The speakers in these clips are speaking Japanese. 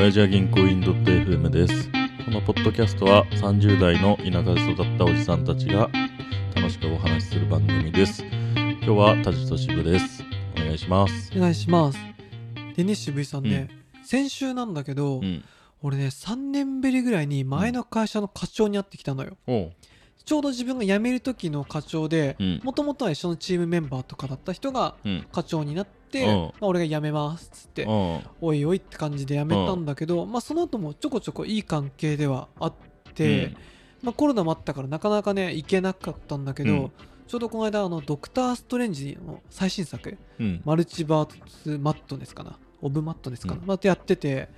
親父は銀行員 .fm です。このポッドキャストは30代の田舎で育ったおじさんたちが楽しくお話しする番組です。今日は田地と渋です。お願いします。お願いしますでね渋井さんね、先週なんだけど、うん。俺ね3年ぶりぐらいに前の会社の課長に会ってきたのよ、おう。ちょうど自分が辞める時の課長でうん。もともとは一緒のチームメンバーとかだった人がうん。課長になって、うん。まあ、俺が辞めますっつって、うん。おいおいって感じで辞めたんだけど、まあ、その後もちょこちょこいい関係ではあって、まあ、コロナもあったからなかなかね行けなかったんだけど、うん。ちょうどこの間あのドクター・ストレンジの最新作うん。マルチバース・マットネスかな？オブ・マットネスかな、うん。またやってて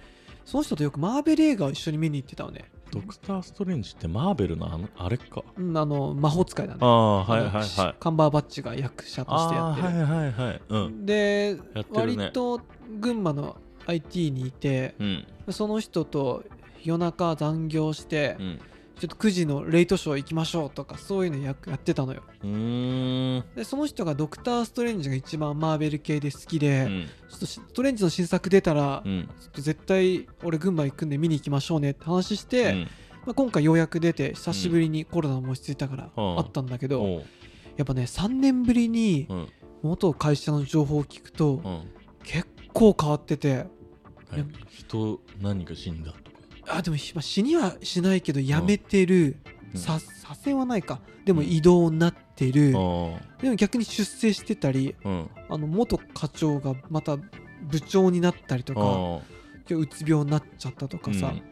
その人とよくマーベル映画を一緒に見に行ってたのね、ドクター・ストレンジってマーベルのあのあれか。うん、あの魔法使いだねああ、はいはいはい。カンバーバッチが役者としてやってる、はいはいはい。うん。で、ね割と群馬の IT にいてうん。その人と夜中残業して、うん。ちょっと9時のレイトショー行きましょうとかそういうのややってたのようーん。でその人がドクター・ストレンジが一番マーベル系で好きで、うん。ちょっとストレンジの新作出たら、うん。ちょっと絶対俺群馬行くんで見に行きましょうねって話しうて、ん。まあ、今回ようやく出て久しぶりにコロナも落ち着いたからうんあったんだけど。やっぱね3年ぶりにうん。元会社の情報を聞くとうん。結構変わっててはい人何か死んだ？あでもまあ死にはしないけど辞めてる、うんさ左遷はないかでもうん異動になってる、あでも逆に出世してたりあ。うん。あの元課長がまた部長になったりとかあ今日うつ病になっちゃったとかさ、うん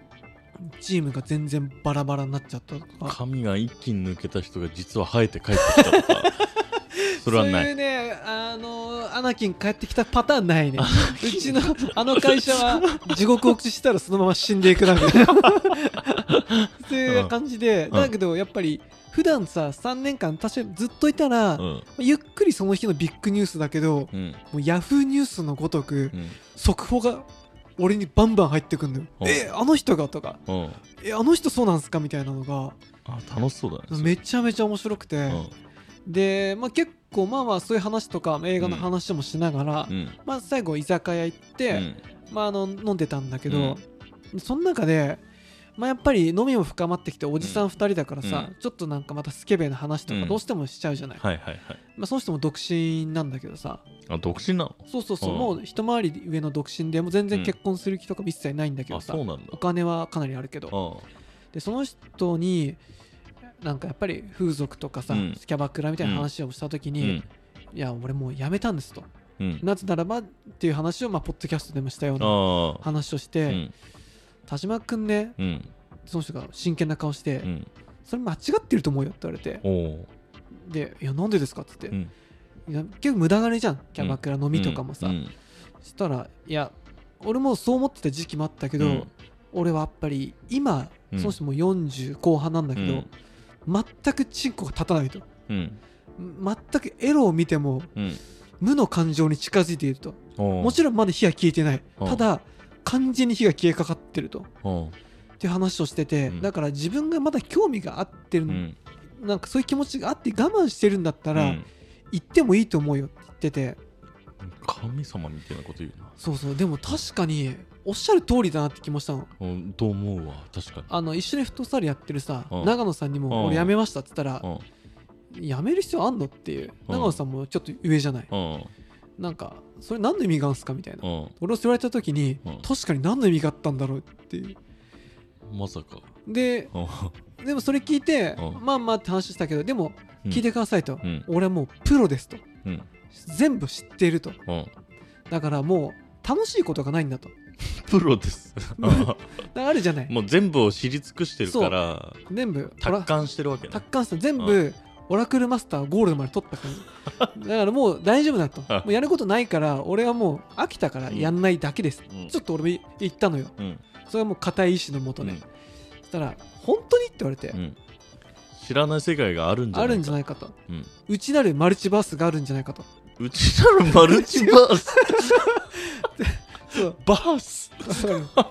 チームが全然バラバラになっちゃったとあ。か髪が一気に抜けた人が実は生えて帰ってきたとか。それはない。そういうねあのアナキン帰ってきたパターンないねうちのあの会社は地獄落ちしたらそのまま死んでいくだけ っていう感じで、んだけどやっぱり普段さ3年間確かにずっといたら、うん。ゆっくりその日のビッグニュースだけどうん。もうヤフーニュースのごとくうん。速報が俺にバンバン入ってくんのよ、うんえあの人がとかうん。えあの人そうなんすかみたいなのがあ、楽しそうだね。めちゃめちゃ面白くて、うん。で、まあ、結構まあまあそういう話とか映画の話もしながら、うん。まあ、最後居酒屋行って、うん。まあ、あの飲んでたんだけど、その中で、まあ、やっぱり飲みも深まってきておじさん2人だからさ、うん。ちょっとなんかまたスケベな話とうん。かどうしてもしちゃうじゃない、はいはいはい。まあ、その人も独身なんだけどさ。あ、独身なの？そうそうそう、うん。もう一回り上の独身でもう全然うん結婚する気とかも一切ないんだけどあ、さ、そうなんだ。お。金はかなりあるけど。あでその人になんかやっぱり風俗とかさ、うんキャバクラみたいな話をした時うに、ん。いや俺もう辞めたんですとうん。なぜならばっていう話をまあポッドキャストでもしたような。話をしうて、ん。田島君ねうん。その人が真剣な顔して、うん。それ間違ってると思うよって言われて。でいやなんでですか？っつって、うん。いや結構無駄金じゃんキャバクラ飲みとかもさ、うん。そしたらいや俺もそう思ってた時期もあったけど、うん俺はやっぱり今うんその人も40後半なんだけど、全くチンコが立たないとうん。全くエロを見てもうん。無の感情に近づいているとももちろんまだ火は消えてないうんただ完全に火が消えかかってると。っていう話をしてて、うんだから自分がまだ興味があってる、うん。なんかそういう気持ちがあって我慢してるんだったら、うん行ってもいいと思うよって言ってて神様みたいなこと言うな。そうそうでも確かにおっしゃる通りだなって気もしたのうん、と思うわ。確かに。あの一緒にフットサルやってるさ、うん長野さんにも、うん俺辞めましたって言ったら、うん。辞める必要あんのっていう、うん長野さんもちょっと上じゃない、うん。なんかそれ何の意味があるんすかみたいな、うん。俺を言われた時に、うん確かに何の意味があったんだろうっていうまさか。でうん。でもそれ聞いて、うんまあまあって話したけどでもうん聞いてくださいと、うん。俺はもうプロですとうん。全部知っているとうん。だからもう楽しいことがないんだと プロです。あるじゃない。もう全部を知り尽くしてるから、全部達観してるわけね。達観した。全部、オラクルマスターゴールドまで取った感じ だからもう大丈夫だと。もうやることないから俺はもう飽きたからやんないだけです、うん。ちょっと俺も言ったのよ。うん。それはもう固い意志のもとね、うん。そしたら本当にって言われて、うん。知らない世界があるんじゃないか。あるんじゃないかと。うん。内なるマルチバースがあるんじゃないかと。うちなるマルチバース？バース。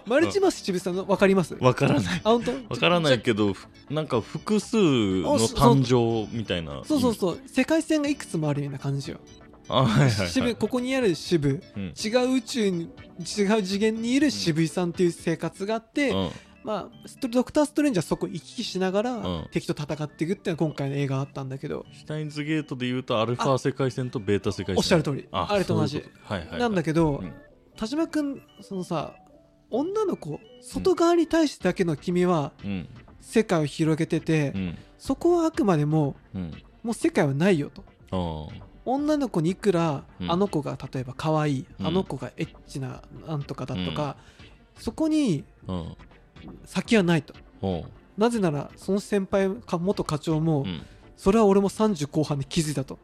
マルチバース渋さんの分かります？わからない。あ本当？わからないけど、ふなんか複数の誕生みたいな。そうそうそう。世界線がいくつもあるような感じよ。あはいはい、はい、渋ここにある渋。うん。違う宇宙に違う次元にいる渋井さんっていう生活があって、うん。まあストドクター・ストレンジはそこ行き来しながら、うん。敵と戦っていくっていうのが今回の映画だったんだけど。シュタインズゲートで言うとアルファ世界線とベータ世界線。おっしゃる通り。あれと同じ。はいはいはい、なんだけど、うん田島君そのさ女の子外側に対してだけの君はうん。世界を広げてて、うん。そこはあくまでもうん。もう世界はないよと。女の子にいくら、うん。あの子が例えば可愛い、うん。あの子がエッチななんとかだとか、そこにうん。先はないと。なぜならその先輩か元課長も、うん。それは俺も30後半で気づいたと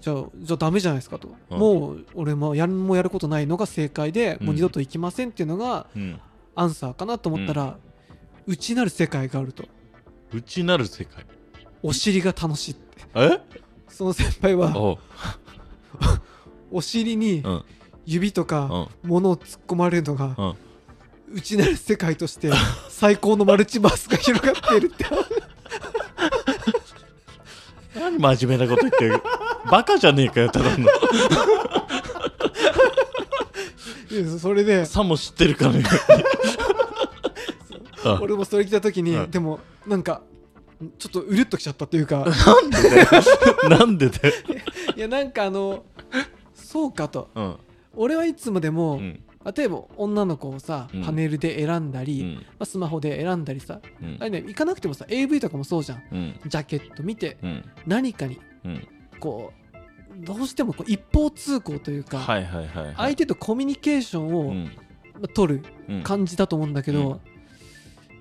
じゃあじゃあダメじゃないですかと、うん。もう俺もやるもやることないのが正解で、うん。もう二度と行きませんっていうのがうん。アンサーかなと思ったら、内なる世界があると。内なる世界。お尻が楽しいって。え？その先輩は お尻にうん。指とかうん。物を突っ込まれるのがうん。内なる世界として最高のマルチバースが広がっているって。何真面目なこと言ってる バカじゃねえかよただの。いやそれで。さも知ってるかのように。あ俺もそれ聞いた時に、うん。でもなんかちょっとうるっときちゃったというか。なんでだよ。いやなんかあのそうかと。うん。俺はいつまでも、うん。例えば女の子をさ、うん。パネルで選んだり、うん。まあ、スマホで選んだりさ、うん。あれね行かなくてもさ AV とかもそうじゃん。うん。ジャケット見てうん。何かに。うんこうどうしてもこう一方通行というか、はいはいはいはい。相手とコミュニケーションを、取るうん。感じだと思うんだけど、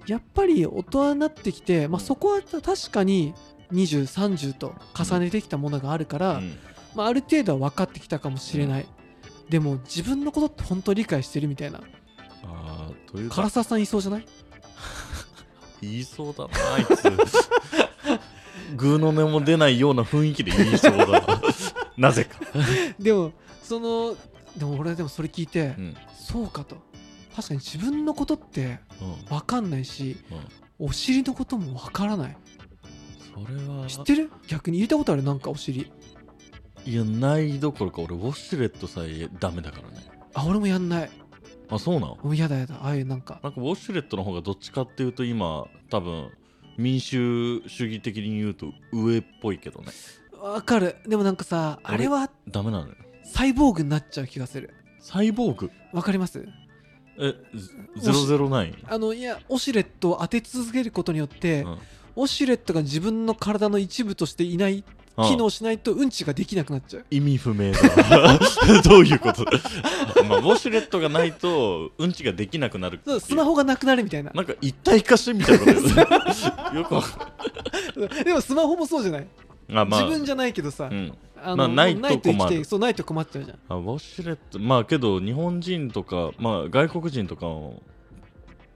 やっぱり大人になってきて、まあ、そこは確かに2030と重ねてきたものがあるから、うん。まあ、ある程度は分かってきたかもしれない、でも自分のことって本当に理解してるみたいな。あーというか。唐沢さんいそうじゃない？言 いそうだなあいつグーの音も出ないような雰囲気で言いそうだな。なぜか、でもそのでも俺はでもそれ聞いて、うん。そうかと。確かに自分のことってうん。分かんないしうん、お尻のことも分からない。それは。知ってる？逆に入れたことある？なんかお尻。いやないどころか俺ウォシュレットさえダメだからね。あ俺もやんない。あそうなの？もうやだやだ。ああいうなんか。なんかウォシュレットの方がどっちかっていうと今多分民主主義的に言うと上っぽいけどね。分かる。でもなんかさあれ？はダメなのよ。サイボーグになっちゃう気がする。サイボーグ？わかります？えゼ009あのいやオシュレットを当て続けることによって、うん。オシュレットが自分の体の一部としていない機能しないとうんちができなくなっちゃう。意味不明だ。どういうこと？まあウォシュレットがないとうんちができなくなるそう。うスマホがなくなるみたいな。なんか一体化してみたいなことです。よくわかでもスマホもそうじゃない、あまあ。自分じゃないけどさ、うん。あまあないと生き困るてそうないと困っちゃうじゃん。あウォシュレットまあけど日本人とかまあ外国人とかも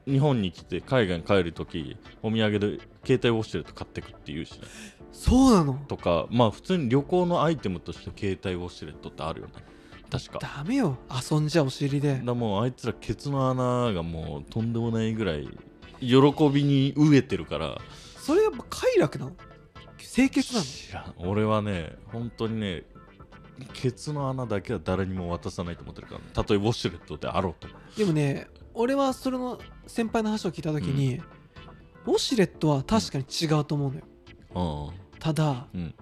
日本に来て海外に帰るときお土産で携帯ウォシュレット買ってくっていうしねそうなの？とかまあ普通に旅行のアイテムとして携帯ウォシュレットってあるよね。確か。ダメよ。遊んじゃお尻で。らもうあいつらケツの穴がもうとんでもないぐらい喜びに飢えてるから。それやっぱ快楽なの？清潔なの？知らん。俺はね本当にねケツの穴だけは誰にも渡さないと思ってるから、たとえウォシュレットであろうと。でもね俺はそれの先輩の話を聞いた時に、ウォシュレットは確かに違うと思うのよ。うんただうん。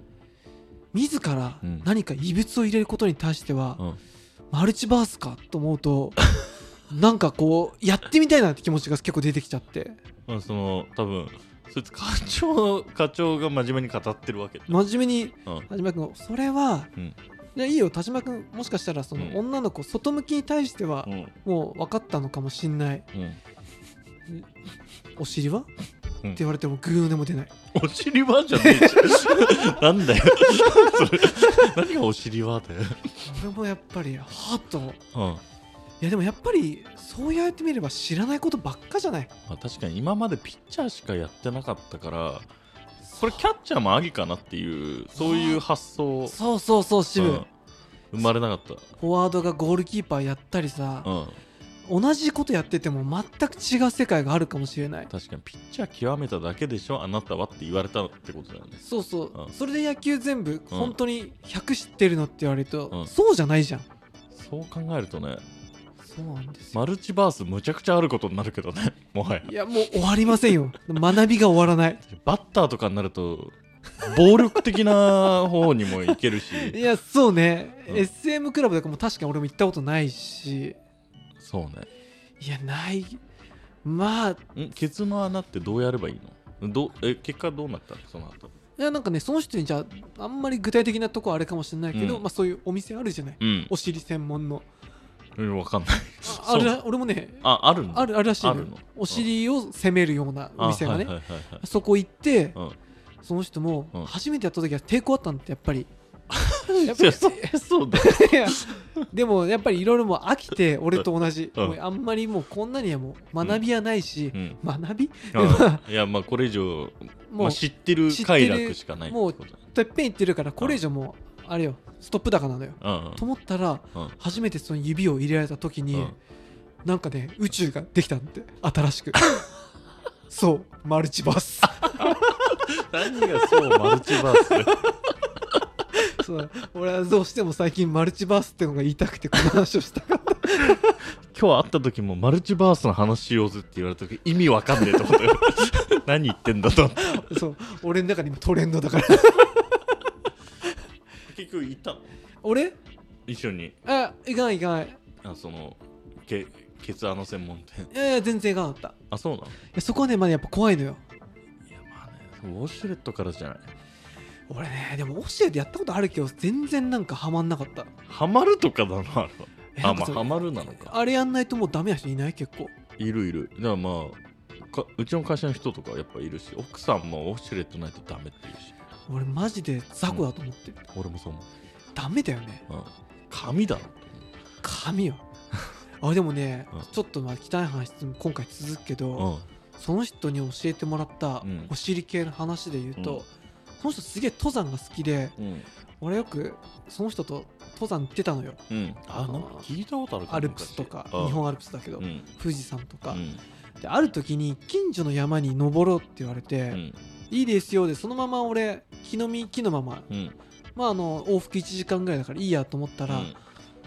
自らうん。何か異物を入れることに対しては、うん。マルチバースかと思うと なんかこうやってみたいなって気持ちが結構出てきちゃって。まあその多分そいつ課長課長が真面目に語ってるわけで真面目にうん。田島君それは、うん。いやいいよ田島君もしかしたらそのうん。女の子外向きに対してはうん。もう分かったのかもしんない。うん。お尻は、うんって言われてもグーでも出ない。お尻はじゃねえじゃん。なんだよ。それ。何がお尻はだよ、俺もやっぱりはっというん。やでもやっぱりそうやってみれば知らないことばっかじゃない？まあ、確かに今までピッチャーしかやってなかったからこれキャッチャーもありかなっていうそういう発想。そうそうそう渋、うん。生まれなかっフォワードがゴールキーパーやったりさ。た、うん、同じことやってても全く違う世界があるかもしれない。確かにピッチャー極めただけでしょあなたはって言われたってことだよね。そうそう、うん。それで野球全部本当に100知ってるのって言われると、うん。そうじゃないじゃん。そう考えるとねそうなんですよ。マルチバースむちゃくちゃあることになるけどね もはや。いやもう終わりませんよ。学びが終わらない。バッターとかになると暴力的な方にもいけるし。いやそうね、うん。SM クラブとかも確かに俺も行ったことないしそうね。いやない。まあん？ケツの穴ってどうやればいいの？どえ結果どうなったの？その後。いやなんかねその人にじゃああんまり具体的なとこはあれかもしれないけど、うん。まあそういうお店あるじゃない？うん。お尻専門の。うんわかんない。ああるら俺もねああるんだあるあるらしいのよ。あるの？お尻を攻めるようなお店がね、あはいはいはいはい。そこ行って、うん。その人もうん。初めてやった時は抵抗あったんだってやっぱりやっぱりそそうだ。いやでもやっぱりいろいろもう飽きて俺と同じ、うん。もうあんまりもうこんなにはもう学びはないしう、ん。学び？うん。いやまあこれ以上もうまあ、知ってる知ってる快楽しかないってことだてっぺん行ってるからこれ以上もうあれよストップ高なのよ、うん。うんと思ったらうん。初めてその指を入れられた時に、うん。なんかね宇宙ができたんって。新しく。そう。マルチバース。何がそうマルチバース？でそう。俺はどうしても最近マルチバースってのが言いたくてこの話をしたかった。今日会った時もマルチバースの話しようぜって言われた時意味わかんねえと思ったよ。何言ってんだと。思ってそう。俺の中で今トレンドだから。結局行ったの？俺？一緒に。あ行かない行かない。あそのけケツ穴専門店。いやいや全然行かなかった。いあそうなの？やそこはねまだやっぱ怖いのよ。いやまあねウォシュレットからじゃない俺ねでもオシエでやったことあるけど全然なんかハマんなかった。ハマるとかな。のあれはあまあハマるなのか。あれやんないともうダメな人いない結構。いるいる。だからまあかうちの会社の人とかやっぱいるし奥さんもウォシュレットないとダメって言うし。俺マジで雑魚だと思ってる、俺もそう思ダメだよね。う、うん、紙だろ神よ。あでもね、うん。ちょっとまあ汚い話今回続くけど、うん。その人に教えてもらったうん。お尻系の話で言うと、うんその人すげえ登山が好きでうん。俺よくその人と登山行ってたのよ。うん。ああの聞いたことあるアルプスとか昔日本アルプスだけど、うん。富士山とか、うん。である時に近所の山に登ろうって言われて、うん。いいですよでそのまま俺木の実木のまま。うん。まああの往復1時間ぐらいだからいいやと思ったら、うん。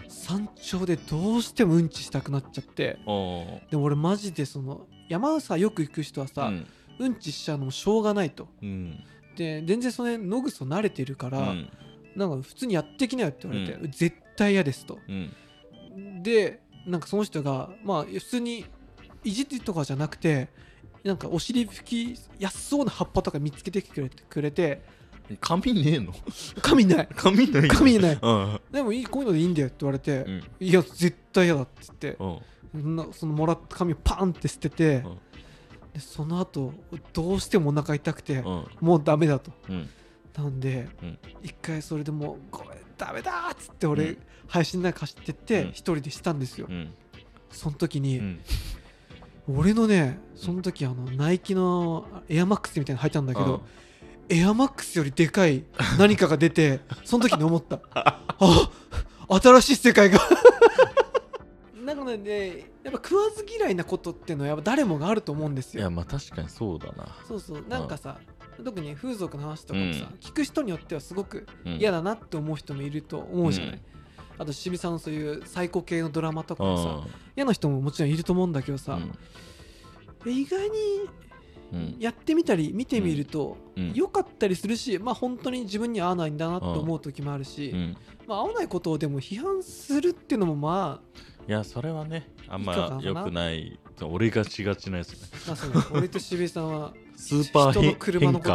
山頂でどうしてもうんちしたくなっちゃって。でも俺マジでその山さよく行く人はさ、うん。うんちしちゃうのもしょうがないと。うんで全然その辺野ぐそ慣れてるから、うん。なんか普通にやってきなよって言われて、う絶対嫌ですと。うん。でなんかその人がまあ普通にいじってとかじゃなくてなんかお尻拭きやすそうな葉っぱとか見つけてくれてくれて紙ねえの？紙ない。紙ない紙ない。うん。でもいいこういうのでいいんだよって言われて、うん。いや絶対嫌だって言ってうん。なそのもらった紙をパンって捨てて、うんでその後どうしてもお腹痛くて、うん。もうダメだと。うん。なんで、うん。一回それでもう「ごめんダメだ!」っつって俺、うん。配信の中走ってってうん。一人でしたんですよ、うん。その時に、うん。俺のねその時あのナイキのエアマックスみたいなの履いたんだけど、エアマックスよりでかい何かが出てその時に思った。あ新しい世界がなんかねやっぱ食わず嫌いなことっていうのはやっぱ誰もがあると思うんですよ。いやまあ確かにそうだな。そうそう。なんかさ特に風俗の話とかもさ、うん。聞く人によってはすごくうん。嫌だなって思う人もいると思うじゃない、うん。あと渋さんのそういう最高系のドラマとかもさう嫌な人ももちろんいると思うんだけどさ、意外にうん。やってみたり見てみるとうん。良かったりするし、まあ本当に自分に合わないんだなと思う時もあるし、うん。まあ合わないことをでも批判するっていうのもまいやそれはねあんま良くない俺がしがちなやつね。あ、まあ、そう俺と渋井さんはスーパー人の偏車のこ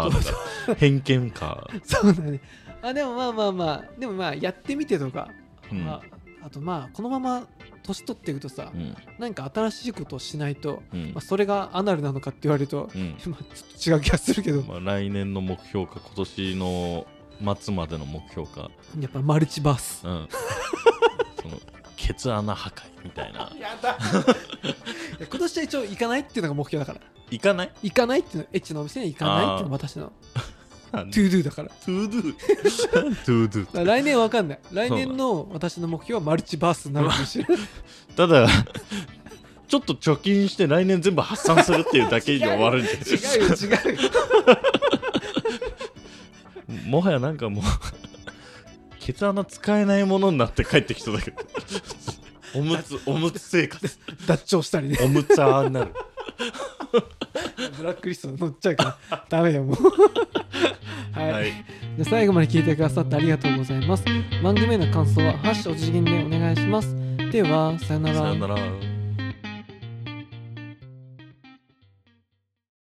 とを偏見か。そうだね。あでもまあまあまあでもまあやってみてとか、うん。まあ、あとまあこのまま年取っていくとさ、うん。何か新しいことをしないと、うん。まあ、それがアナルなのかって言われると、うん。まあちょっと違う気がするけど、まあ来年の目標か今年の末までの目標か。やっぱマルチバース。うん。そのケツ穴破壊みたいな。やだ。今年は一応行かないっていうのが目標だから。行かない？行かないっていうのエッチのお店には行かないっていうのが私の。トゥードゥだから。トゥードゥトゥードゥら来年は分かんない。来年の私の目標はマルチバースになるかもしれない。ただちょっと貯金して来年全部発散するっていうだけに終わるんじゃない違うよ違うよ。もはやなんかもうケツ穴使えないものになって帰ってきそうだけどおむつおむつ生活。脱腸したりね。おむつあーになる。ブラックリスト乗っちゃうから ダメよもう。はい、はい。じゃあ最後まで聞いてくださってありがとうございます。番組への感想は「ハッシュお辞儀」でお願いします。ではさよなら。さよなら